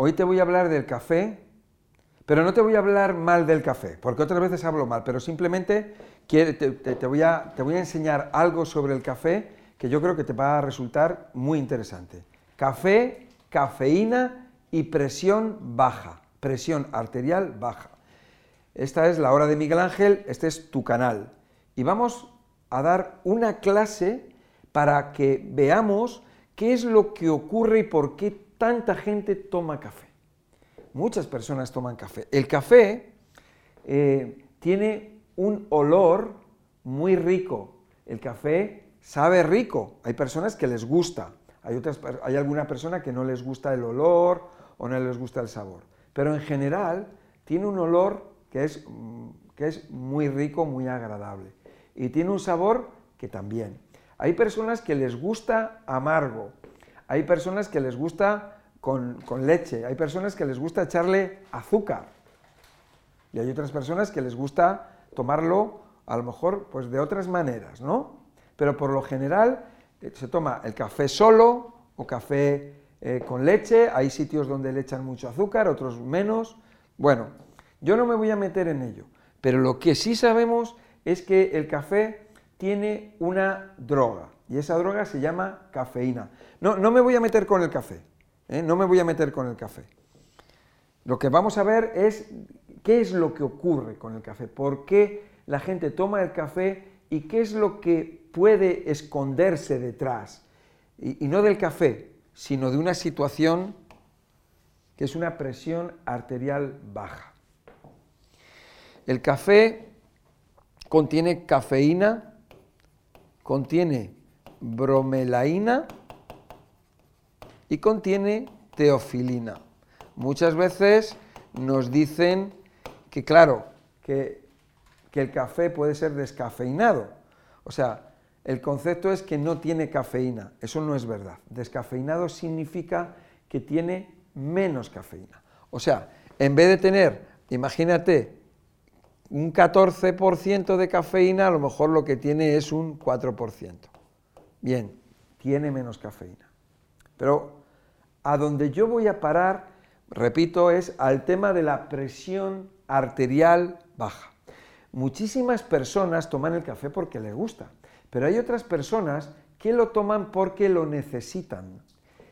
hoy te voy a hablar del café, pero no te voy a hablar mal del café, porque otras veces hablo mal, pero simplemente te, voy a, te voy a enseñar algo sobre el café que yo creo que te va a resultar muy interesante. Café, cafeína y presión baja, presión arterial baja. Esta es la hora de Miguel Ángel, este es tu canal. Y vamos a dar una clase para que veamos qué es lo que ocurre y por qué tanta gente toma café. Muchas personas toman café. El café eh, tiene un olor muy rico. El café sabe rico. Hay personas que les gusta. Hay, otras, hay alguna persona que no les gusta el olor o no les gusta el sabor. Pero en general tiene un olor que es, mm, que es muy rico, muy agradable. Y tiene un sabor que también. Hay personas que les gusta amargo, hay personas que les gusta con, leche, hay personas que les gusta echarle azúcar y hay otras personas que les gusta tomarlo a lo mejor pues de otras maneras, ¿no? Pero por lo general eh, se toma el café solo o café eh, con leche, hay sitios donde le echan mucho azúcar, otros menos. Bueno, yo no me voy a meter en ello, pero lo que sí sabemos es que el café tiene una droga y esa droga se llama cafeína. No, no me voy a meter con el café, ¿eh? no me voy a meter con el café. Lo que vamos a ver es qué es lo que ocurre con el café, por qué la gente toma el café y qué es lo que puede esconderse detrás. Y, y no del café, sino de una situación que es una presión arterial baja. El café contiene cafeína, contiene bromelaína y contiene teofilina. Muchas veces nos dicen que, claro, que, el café puede ser descafeinado. O sea, el concepto es que no tiene cafeína. Eso no es verdad. Descafeinado significa que tiene menos cafeína. O sea, en vez de tener, imagínate, un 14% de cafeína, a lo mejor lo que tiene es un 4%. Bien, tiene menos cafeína. Pero a donde yo voy a parar, repito, es al tema de la presión arterial baja. Muchísimas personas toman el café porque les gusta, pero hay otras personas que lo toman porque lo necesitan.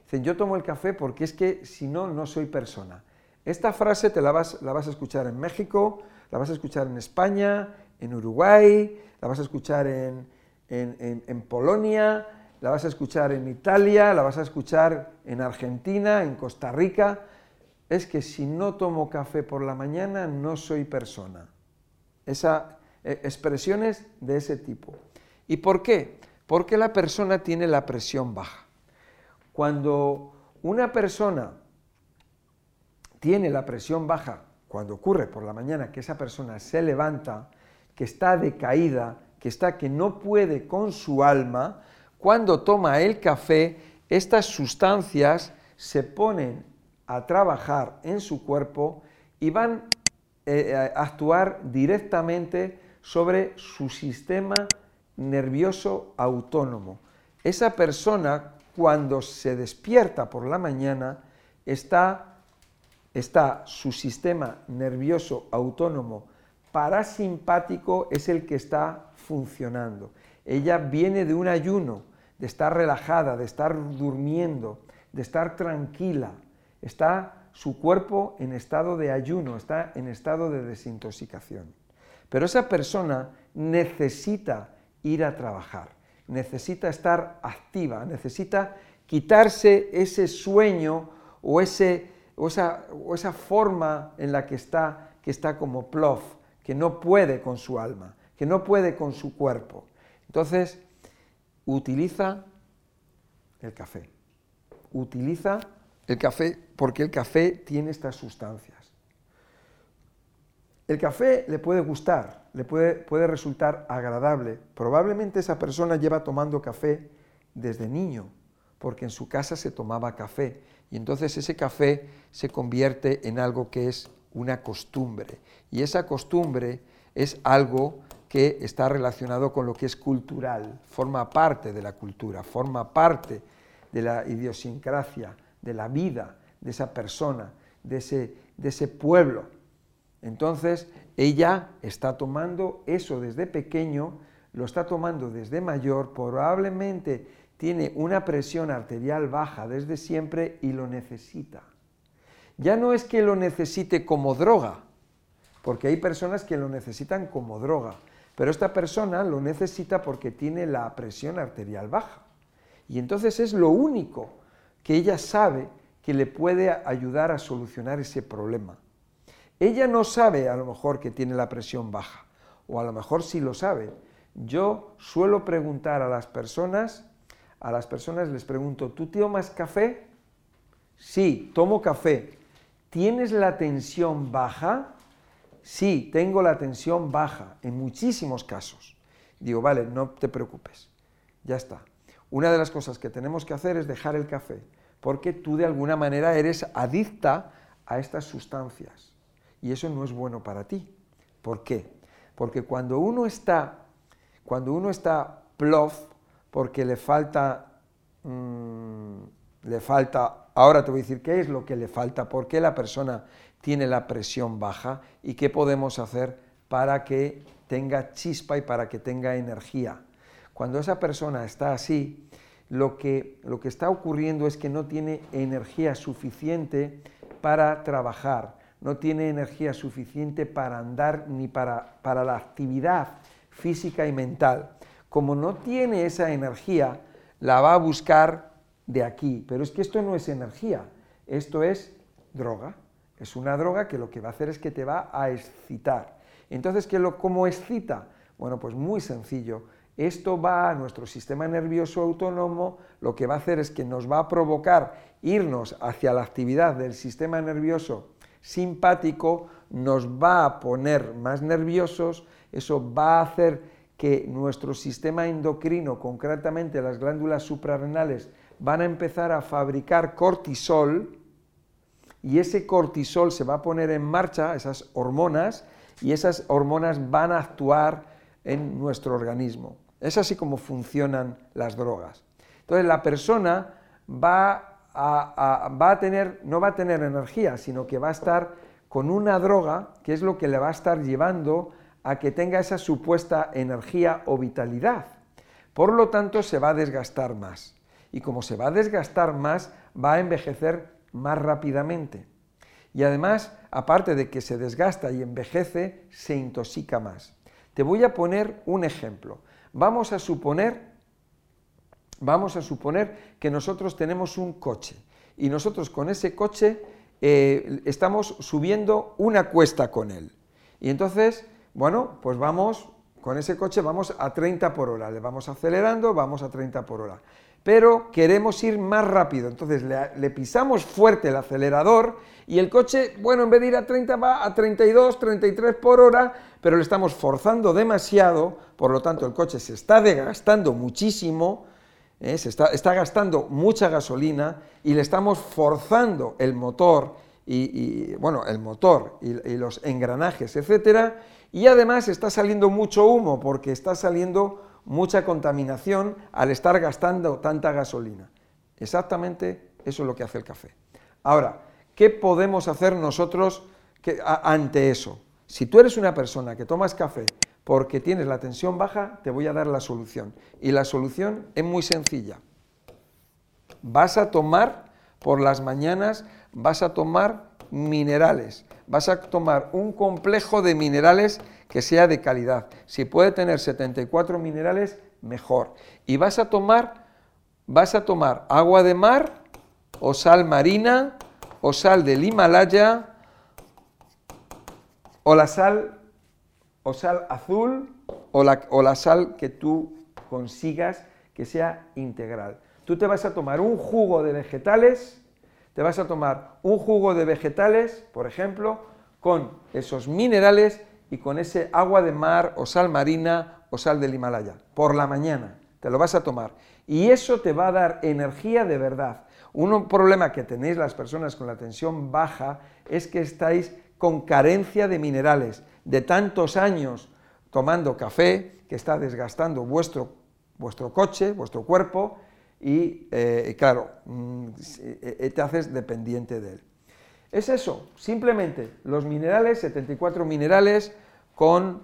Dicen, yo tomo el café porque es que si no, no soy persona. Esta frase te la vas, la vas a escuchar en México, la vas a escuchar en España, en Uruguay, la vas a escuchar en, en, Polonia, la vas a escuchar en Italia, la vas a escuchar en Argentina, en Costa Rica. Es que si no tomo café por la mañana no soy persona. Esa, eh, expresiones de ese tipo. ¿Y por qué? Porque la persona tiene la presión baja. Cuando una persona tiene la presión baja, cuando ocurre por la mañana que esa persona se levanta, que está decaída, que está que no puede con su alma, cuando toma el café, estas sustancias se ponen a trabajar en su cuerpo y van eh, a actuar directamente sobre su sistema nervioso autónomo. Esa persona, cuando se despierta por la mañana, está, está su sistema nervioso autónomo parasimpático es el que está funcionando. Ella viene de un ayuno, de estar relajada, de estar durmiendo, de estar tranquila. Está su cuerpo en estado de ayuno, está en estado de desintoxicación. Pero esa persona necesita ir a trabajar, necesita estar activa, necesita quitarse ese sueño o, ese, o, esa, o esa, forma en la que está, que está como plof, que no puede con su alma que no puede con su cuerpo. Entonces, utiliza el café. Utiliza el café porque el café tiene estas sustancias. El café le puede gustar, le puede, puede resultar agradable. Probablemente esa persona lleva tomando café desde niño, porque en su casa se tomaba café. Y entonces ese café se convierte en algo que es una costumbre. Y esa costumbre es algo que está relacionado con lo que es cultural, forma parte de la cultura, forma parte de la idiosincrasia, de la vida de esa persona, de ese, de ese pueblo. Entonces, ella está tomando eso desde pequeño, lo está tomando desde mayor, probablemente tiene una presión arterial baja desde siempre y lo necesita. Ya no es que lo necesite como droga, porque hay personas que lo necesitan como droga, pero esta persona lo necesita porque tiene la presión arterial baja. Y entonces es lo único que ella sabe que le puede ayudar a solucionar ese problema. Ella no sabe a lo mejor que tiene la presión baja, o a lo mejor sí lo sabe. Yo suelo preguntar a las personas, a las personas les pregunto, ¿tú tomas café? Sí, tomo café. ¿Tienes la tensión baja? Sí, tengo la tensión baja, en muchísimos casos. Digo, vale, no te preocupes, ya está. Una de las cosas que tenemos que hacer es dejar el café, porque tú de alguna manera eres adicta a estas sustancias. Y eso no es bueno para ti. ¿Por qué? Porque cuando uno está, cuando uno está plof, porque le falta, mm, le falta, ahora te voy a decir qué es lo que le falta, por qué la persona tiene la presión baja y qué podemos hacer para que tenga chispa y para que tenga energía. Cuando esa persona está así, lo que, lo que está ocurriendo es que no tiene energía suficiente para trabajar, no tiene energía suficiente para andar ni para, para la actividad física y mental. Como no tiene esa energía, la va a buscar de aquí. Pero es que esto no es energía, esto es droga. Es una droga que lo que va a hacer es que te va a excitar. Entonces, ¿qué lo, ¿cómo excita? Bueno, pues muy sencillo. Esto va a nuestro sistema nervioso autónomo, lo que va a hacer es que nos va a provocar irnos hacia la actividad del sistema nervioso simpático, nos va a poner más nerviosos, eso va a hacer que nuestro sistema endocrino, concretamente las glándulas suprarrenales, van a empezar a fabricar cortisol, y ese cortisol se va a poner en marcha, esas hormonas, y esas hormonas van a actuar en nuestro organismo. Es así como funcionan las drogas. Entonces la persona va a, va a tener, no va a tener energía, sino que va a estar con una droga que es lo que le va a estar llevando a que tenga esa supuesta energía o vitalidad. Por lo tanto, se va a desgastar más. Y como se va a desgastar más, va a envejecer más rápidamente. Y además, aparte de que se desgasta y envejece, se intoxica más. Te voy a poner un ejemplo. Vamos a suponer, vamos a suponer que nosotros tenemos un coche y nosotros con ese coche eh, estamos subiendo una cuesta con él. Y entonces, bueno, pues vamos, con ese coche vamos a 30 por hora, le vamos acelerando, vamos a 30 por hora pero queremos ir más rápido. Entonces le, pisamos fuerte el acelerador y el coche, bueno, en vez de ir a 30 va a 32, 33 por hora, pero le estamos forzando demasiado, por lo tanto el coche se está desgastando muchísimo, ¿eh? se está, gastando mucha gasolina y le estamos forzando el motor y, bueno, el motor y, y los engranajes, etcétera, y además está saliendo mucho humo porque está saliendo mucha contaminación al estar gastando tanta gasolina. Exactamente eso es lo que hace el café. Ahora, ¿qué podemos hacer nosotros ante eso? Si tú eres una persona que tomas café porque tienes la tensión baja, te voy a dar la solución. Y la solución es muy sencilla. Vas a tomar por las mañanas, vas a tomar minerales, vas a tomar un complejo de minerales que sea de calidad. Si puede tener 74 minerales, mejor. Y vas a tomar, vas a tomar agua de mar o sal marina o sal del Himalaya o la sal o sal azul o la, o la sal que tú consigas que sea integral. Tú te vas a tomar un jugo de vegetales, te vas a tomar un jugo de vegetales, por ejemplo, con esos minerales y con ese agua de mar o sal marina o sal del Himalaya, por la mañana, te lo vas a tomar. Y eso te va a dar energía de verdad. Un problema que tenéis las personas con la tensión baja es que estáis con carencia de minerales, de tantos años tomando café que está desgastando vuestro, vuestro coche, vuestro cuerpo, y, eh, claro, mm, eh, te haces dependiente de él. Es eso, simplemente los minerales, 74 minerales con,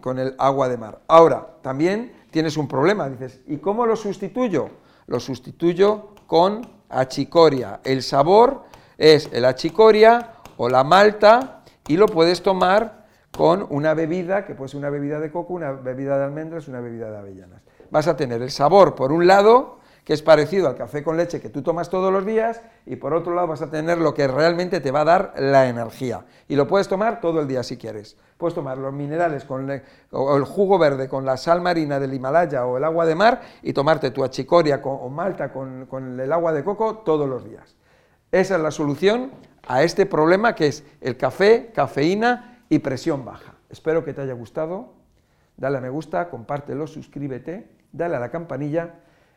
con el agua de mar. Ahora, también tienes un problema, dices, ¿y cómo lo sustituyo? Lo sustituyo con achicoria. El sabor es el achicoria o la malta y lo puedes tomar con una bebida, que puede ser una bebida de coco, una bebida de almendras, una bebida de avellanas. Vas a tener el sabor, por un lado, que es parecido al café con leche que tú tomas todos los días, y por otro lado vas a tener lo que realmente te va a dar la energía. Y lo puedes tomar todo el día si quieres. Puedes tomar los minerales con o el jugo verde con la sal marina del Himalaya o el agua de mar y tomarte tu achicoria o malta con, con el agua de coco todos los días. Esa es la solución a este problema que es el café, cafeína y presión baja. Espero que te haya gustado. Dale a me gusta, compártelo, suscríbete, dale a la campanilla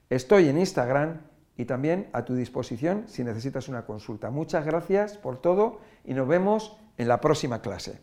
Estoy en Instagram y también a tu disposición si necesitas una consulta. Muchas gracias por todo y nos vemos en la próxima clase.